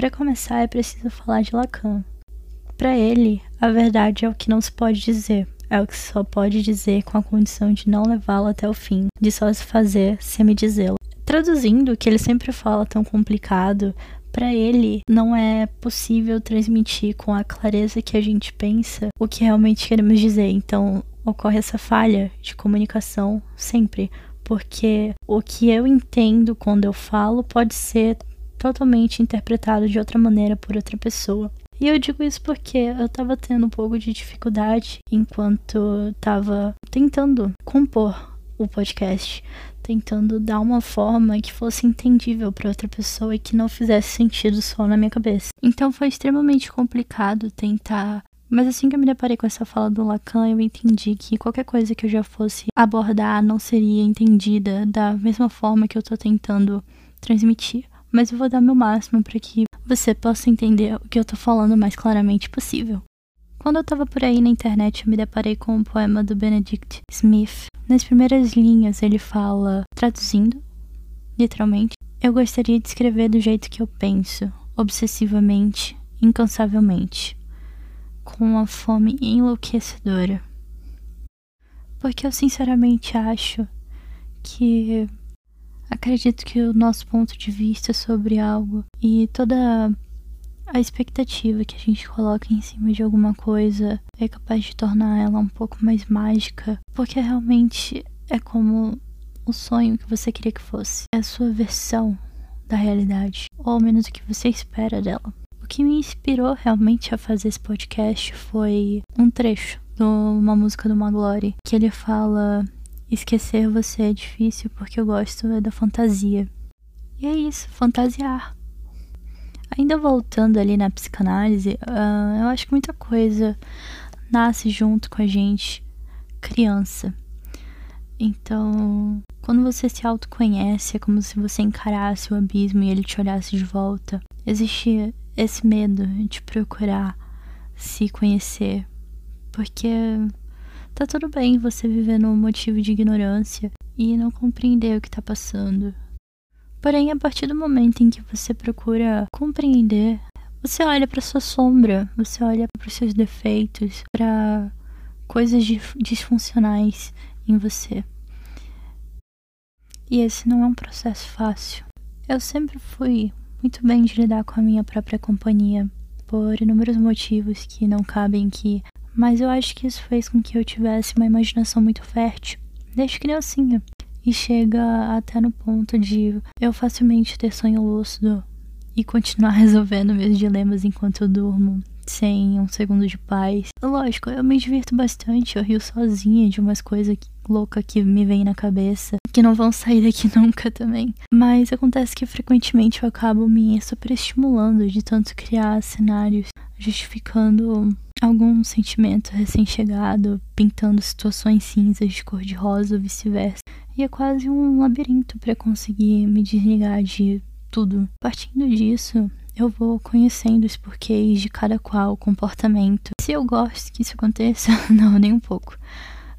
Para começar, é preciso falar de Lacan. Para ele, a verdade é o que não se pode dizer, é o que só pode dizer com a condição de não levá-lo até o fim, de só se fazer sem dizê-lo. Traduzindo o que ele sempre fala tão complicado, para ele não é possível transmitir com a clareza que a gente pensa o que realmente queremos dizer. Então ocorre essa falha de comunicação sempre, porque o que eu entendo quando eu falo pode ser totalmente interpretado de outra maneira por outra pessoa. E eu digo isso porque eu tava tendo um pouco de dificuldade enquanto tava tentando compor o podcast, tentando dar uma forma que fosse entendível para outra pessoa e que não fizesse sentido só na minha cabeça. Então foi extremamente complicado tentar mas assim que eu me deparei com essa fala do Lacan, eu entendi que qualquer coisa que eu já fosse abordar não seria entendida da mesma forma que eu tô tentando transmitir. Mas eu vou dar meu máximo para que você possa entender o que eu tô falando o mais claramente possível. Quando eu tava por aí na internet, eu me deparei com um poema do Benedict Smith. Nas primeiras linhas, ele fala, traduzindo, literalmente, eu gostaria de escrever do jeito que eu penso, obsessivamente, incansavelmente com uma fome enlouquecedora. Porque eu sinceramente acho que acredito que o nosso ponto de vista sobre algo e toda a expectativa que a gente coloca em cima de alguma coisa é capaz de tornar ela um pouco mais mágica, porque realmente é como o sonho que você queria que fosse. É a sua versão da realidade, ou ao menos o que você espera dela que me inspirou realmente a fazer esse podcast foi um trecho de uma música do Maglore, que ele fala: Esquecer você é difícil porque eu gosto é da fantasia. E é isso, fantasiar. Ainda voltando ali na psicanálise, uh, eu acho que muita coisa nasce junto com a gente, criança. Então, quando você se autoconhece, é como se você encarasse o abismo e ele te olhasse de volta. Existe esse medo de procurar se conhecer, porque tá tudo bem você viver num motivo de ignorância e não compreender o que tá passando. Porém, a partir do momento em que você procura compreender, você olha para sua sombra, você olha para os seus defeitos, para coisas disfuncionais em você. E esse não é um processo fácil. Eu sempre fui muito bem de lidar com a minha própria companhia, por inúmeros motivos que não cabem aqui, mas eu acho que isso fez com que eu tivesse uma imaginação muito fértil, desde criancinha. E chega até no ponto de eu facilmente ter sonho lúcido e continuar resolvendo meus dilemas enquanto eu durmo, sem um segundo de paz. Lógico, eu me divirto bastante, eu rio sozinha de umas coisas loucas que me vêm na cabeça que não vão sair daqui nunca também. Mas acontece que frequentemente eu acabo me superestimulando de tanto criar cenários justificando algum sentimento recém-chegado, pintando situações cinzas de cor de rosa ou vice-versa. E é quase um labirinto para conseguir me desligar de tudo. Partindo disso, eu vou conhecendo os porquês de cada qual comportamento. Se eu gosto que isso aconteça, não, nem um pouco.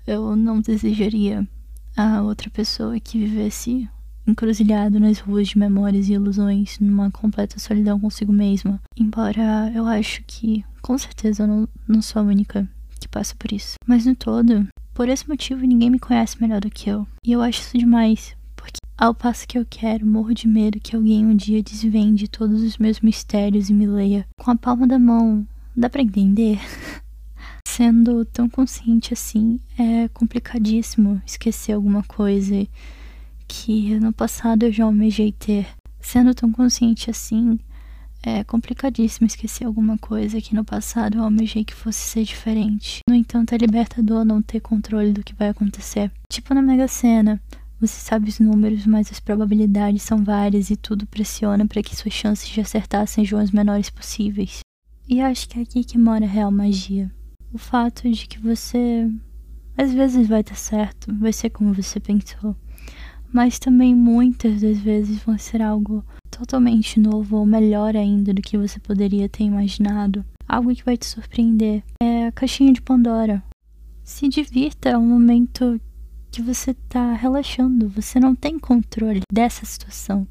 Eu não desejaria a outra pessoa que vivesse encruzilhado nas ruas de memórias e ilusões, numa completa solidão consigo mesma. Embora eu acho que, com certeza, eu não, não sou a única que passa por isso. Mas no todo, por esse motivo, ninguém me conhece melhor do que eu. E eu acho isso demais, porque ao passo que eu quero, morro de medo que alguém um dia desvende todos os meus mistérios e me leia com a palma da mão. Dá pra entender? Sendo tão consciente assim, é complicadíssimo esquecer alguma coisa que no passado eu já almejei ter. Sendo tão consciente assim, é complicadíssimo esquecer alguma coisa que no passado eu almejei que fosse ser diferente. No entanto, é libertador não ter controle do que vai acontecer. Tipo na Mega Sena, você sabe os números, mas as probabilidades são várias e tudo pressiona para que suas chances de acertar sejam as menores possíveis. E acho que é aqui que mora a real magia o fato de que você às vezes vai dar certo, vai ser como você pensou, mas também muitas das vezes vão ser algo totalmente novo ou melhor ainda do que você poderia ter imaginado, algo que vai te surpreender. É a caixinha de Pandora. Se divirta, é um momento que você tá relaxando, você não tem controle dessa situação.